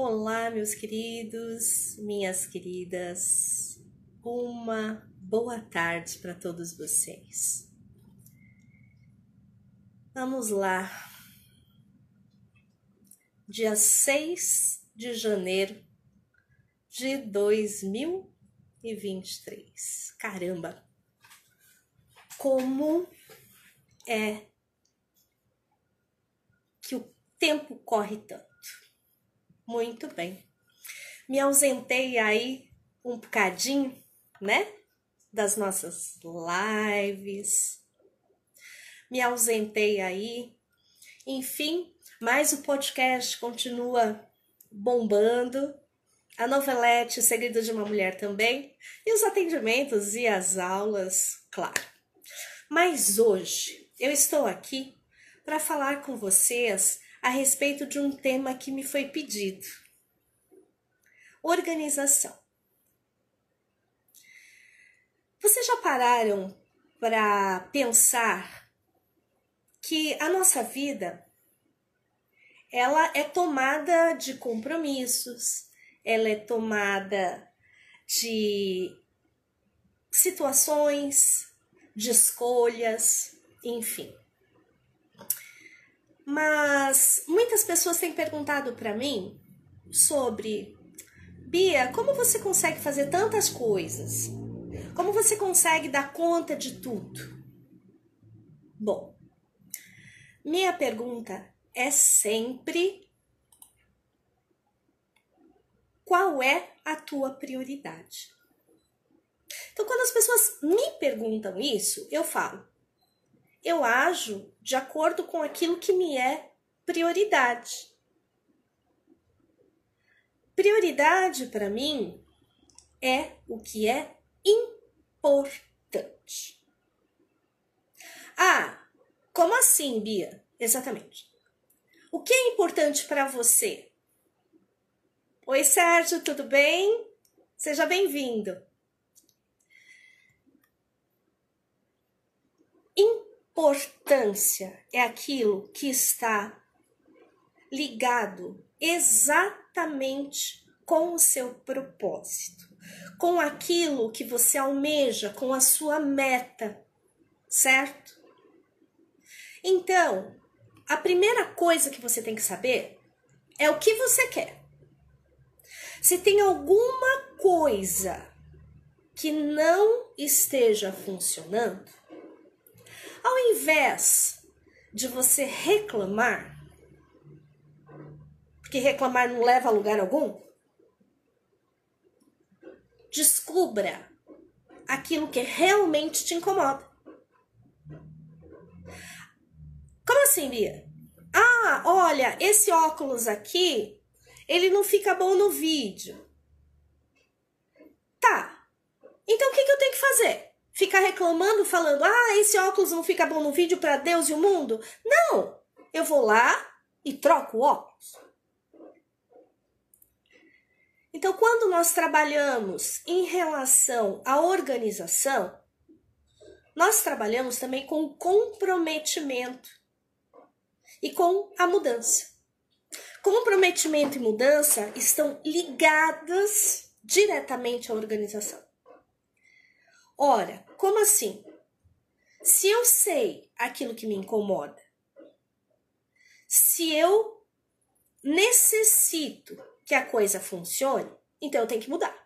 Olá, meus queridos, minhas queridas. Uma boa tarde para todos vocês. Vamos lá. Dia 6 de janeiro de 2023. Caramba! Como é que o tempo corre tanto? Muito bem. Me ausentei aí um bocadinho, né? Das nossas lives. Me ausentei aí. Enfim, mas o podcast continua bombando. A novelete Segredo de uma Mulher também. E os atendimentos e as aulas, claro. Mas hoje eu estou aqui para falar com vocês a respeito de um tema que me foi pedido: organização. Vocês já pararam para pensar que a nossa vida ela é tomada de compromissos, ela é tomada de situações, de escolhas, enfim. Mas muitas pessoas têm perguntado para mim sobre Bia, como você consegue fazer tantas coisas? Como você consegue dar conta de tudo? Bom, minha pergunta é sempre qual é a tua prioridade? Então, quando as pessoas me perguntam isso, eu falo: eu ajo de acordo com aquilo que me é prioridade. Prioridade para mim é o que é importante. Ah, como assim, Bia? Exatamente. O que é importante para você? Oi, Sérgio, tudo bem? Seja bem-vindo. Importância é aquilo que está ligado exatamente com o seu propósito, com aquilo que você almeja, com a sua meta, certo? Então, a primeira coisa que você tem que saber é o que você quer. Se tem alguma coisa que não esteja funcionando, ao invés de você reclamar, porque reclamar não leva a lugar algum, descubra aquilo que realmente te incomoda. Como assim, Bia? Ah, olha, esse óculos aqui, ele não fica bom no vídeo. Tá. Então o que, que eu tenho que fazer? Ficar reclamando, falando: ah, esse óculos não fica bom no vídeo para Deus e o mundo. Não! Eu vou lá e troco o óculos. Então, quando nós trabalhamos em relação à organização, nós trabalhamos também com comprometimento e com a mudança. Comprometimento e mudança estão ligadas diretamente à organização. Ora, como assim? Se eu sei aquilo que me incomoda, se eu necessito que a coisa funcione, então eu tenho que mudar.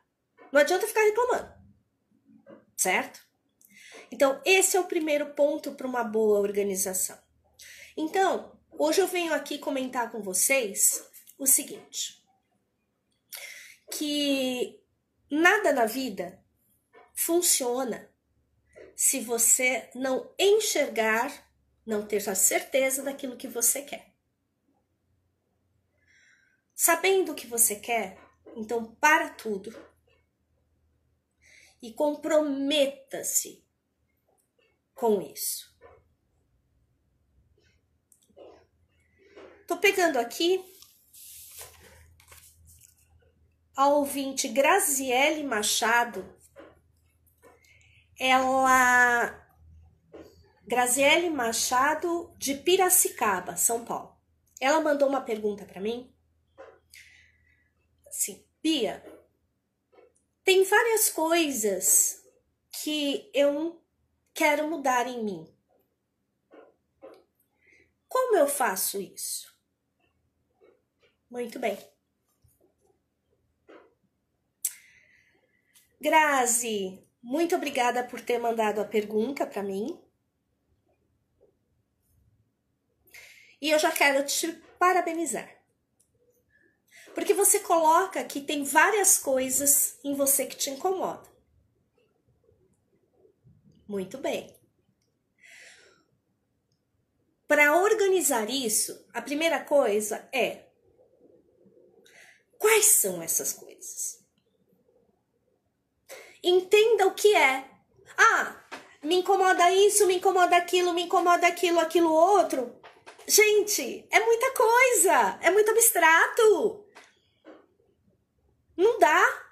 Não adianta ficar reclamando. Certo? Então, esse é o primeiro ponto para uma boa organização. Então, hoje eu venho aqui comentar com vocês o seguinte: que nada na vida funciona se você não enxergar, não ter a certeza daquilo que você quer. Sabendo o que você quer, então para tudo e comprometa-se com isso. Tô pegando aqui a ouvinte Graziele Machado ela Graziele Machado de Piracicaba, São Paulo. Ela mandou uma pergunta para mim assim, Bia, tem várias coisas que eu quero mudar em mim. Como eu faço isso? Muito bem. Grazi, muito obrigada por ter mandado a pergunta para mim. E eu já quero te parabenizar. Porque você coloca que tem várias coisas em você que te incomodam. Muito bem. Para organizar isso, a primeira coisa é: quais são essas coisas? Entenda o que é. Ah, me incomoda isso, me incomoda aquilo, me incomoda aquilo, aquilo outro. Gente, é muita coisa, é muito abstrato. Não dá.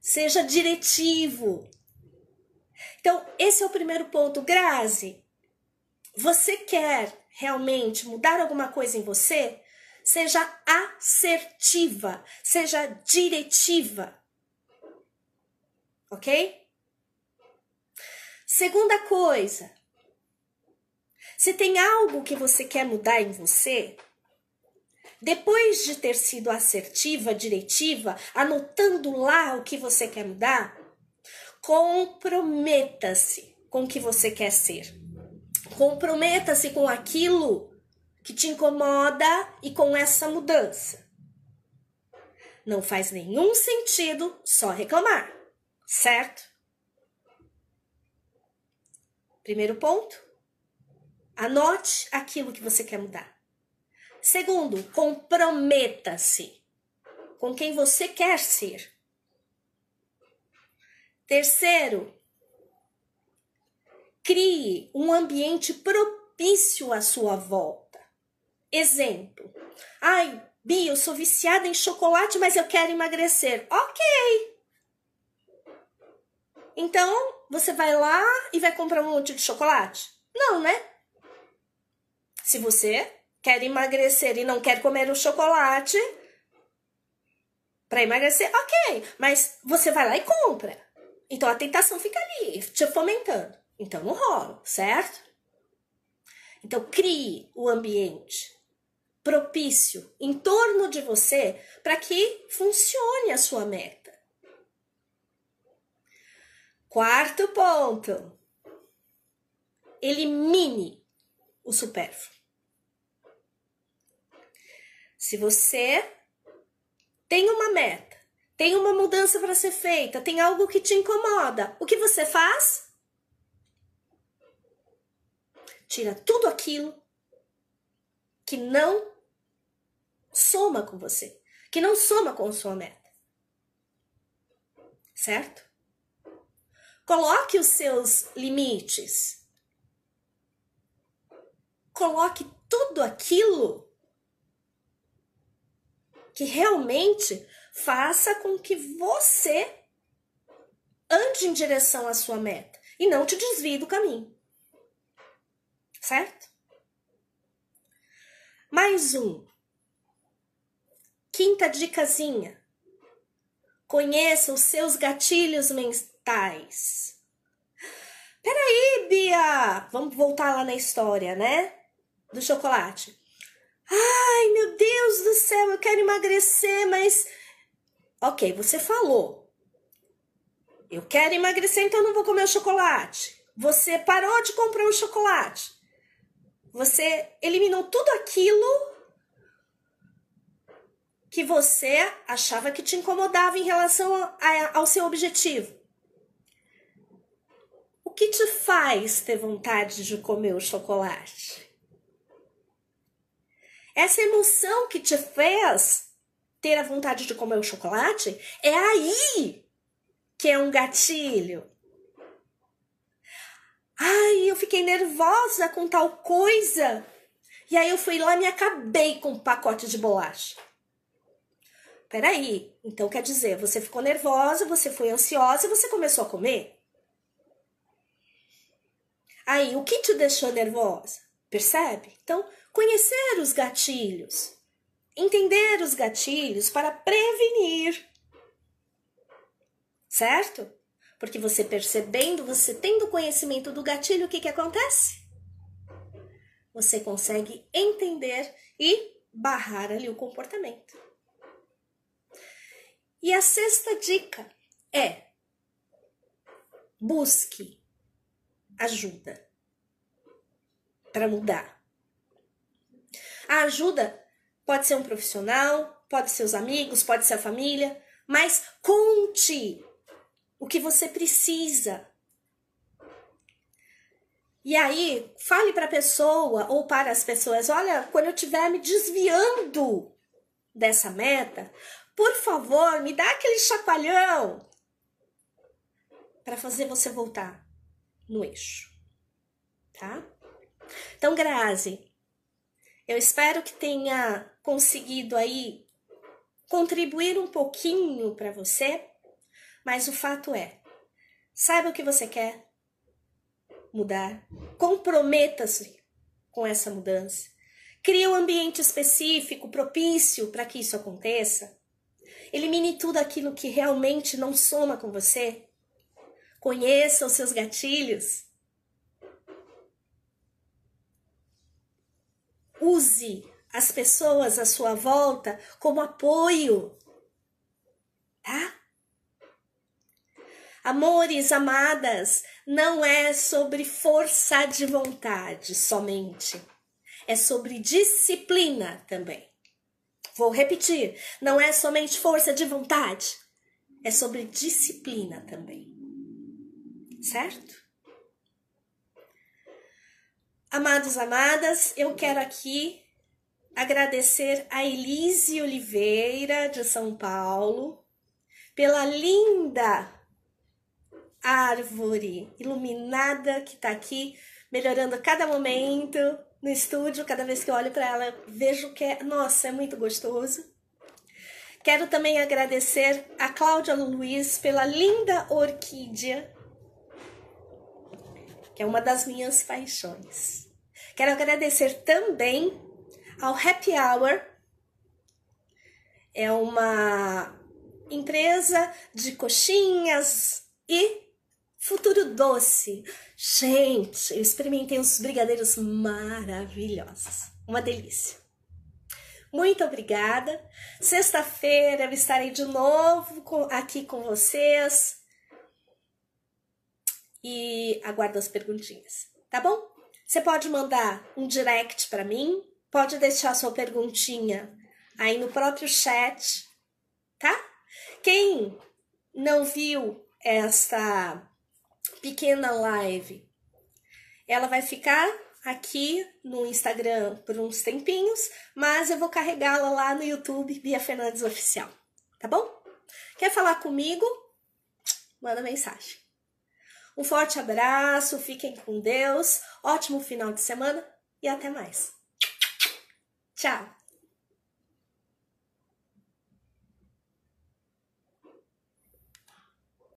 Seja diretivo. Então, esse é o primeiro ponto. Grazi, você quer realmente mudar alguma coisa em você? Seja assertiva, seja diretiva. Ok? Segunda coisa, se tem algo que você quer mudar em você, depois de ter sido assertiva, diretiva, anotando lá o que você quer mudar, comprometa-se com o que você quer ser. Comprometa-se com aquilo que te incomoda e com essa mudança. Não faz nenhum sentido só reclamar, certo? Primeiro ponto, Anote aquilo que você quer mudar. Segundo, comprometa-se com quem você quer ser. Terceiro, crie um ambiente propício à sua volta. Exemplo: ai, Bia, eu sou viciada em chocolate, mas eu quero emagrecer. Ok. Então, você vai lá e vai comprar um monte de chocolate? Não, né? Se você quer emagrecer e não quer comer o chocolate para emagrecer, ok, mas você vai lá e compra. Então a tentação fica ali, te fomentando. Então não rola, certo? Então crie o ambiente propício em torno de você para que funcione a sua meta. Quarto ponto. Elimine o supérfluo. Se você tem uma meta, tem uma mudança para ser feita, tem algo que te incomoda, o que você faz? Tira tudo aquilo que não soma com você, que não soma com sua meta. Certo? Coloque os seus limites. Coloque tudo aquilo que realmente faça com que você ande em direção à sua meta e não te desvie do caminho. Certo? Mais um. Quinta dicasinha. Conheça os seus gatilhos mentais. Peraí, Bia! Vamos voltar lá na história, né? Do chocolate. Ai, meu Deus do céu, eu quero emagrecer, mas. Ok, você falou. Eu quero emagrecer, então não vou comer o chocolate. Você parou de comprar o chocolate. Você eliminou tudo aquilo que você achava que te incomodava em relação a, a, ao seu objetivo. Que te faz ter vontade de comer o chocolate? Essa emoção que te fez ter a vontade de comer o chocolate é aí que é um gatilho. Ai, eu fiquei nervosa com tal coisa. E aí eu fui lá e me acabei com um pacote de bolacha. Peraí, então quer dizer, você ficou nervosa, você foi ansiosa e você começou a comer? Aí, o que te deixou nervosa? Percebe? Então, conhecer os gatilhos. entender os gatilhos para prevenir. Certo? Porque você percebendo, você tendo conhecimento do gatilho, o que, que acontece? Você consegue entender e barrar ali o comportamento. E a sexta dica é: busque ajuda para mudar. A ajuda pode ser um profissional, pode ser os amigos, pode ser a família, mas conte o que você precisa. E aí, fale para a pessoa ou para as pessoas: olha, quando eu estiver me desviando dessa meta, por favor, me dá aquele chacoalhão para fazer você voltar no eixo, tá? Então, Grazi, eu espero que tenha conseguido aí contribuir um pouquinho para você, mas o fato é, saiba o que você quer? Mudar, comprometa-se com essa mudança, crie um ambiente específico propício para que isso aconteça, elimine tudo aquilo que realmente não soma com você, conheça os seus gatilhos Use as pessoas à sua volta como apoio, tá? Amores, amadas, não é sobre força de vontade somente. É sobre disciplina também. Vou repetir, não é somente força de vontade, é sobre disciplina também. Certo? Amados, amadas, eu quero aqui agradecer a Elise Oliveira, de São Paulo, pela linda árvore iluminada que está aqui, melhorando a cada momento no estúdio. Cada vez que eu olho para ela, vejo que é, nossa, é muito gostoso. Quero também agradecer a Cláudia Luiz pela linda orquídea, que é uma das minhas paixões. Quero agradecer também ao Happy Hour. É uma empresa de coxinhas e futuro doce. Gente, eu experimentei uns brigadeiros maravilhosos. Uma delícia. Muito obrigada. Sexta-feira eu estarei de novo aqui com vocês. E aguardo as perguntinhas, tá bom? Você pode mandar um direct para mim, pode deixar sua perguntinha aí no próprio chat, tá? Quem não viu essa pequena live, ela vai ficar aqui no Instagram por uns tempinhos, mas eu vou carregá-la lá no YouTube, Bia Fernandes Oficial, tá bom? Quer falar comigo? Manda mensagem. Um forte abraço, fiquem com Deus, ótimo final de semana e até mais. Tchau!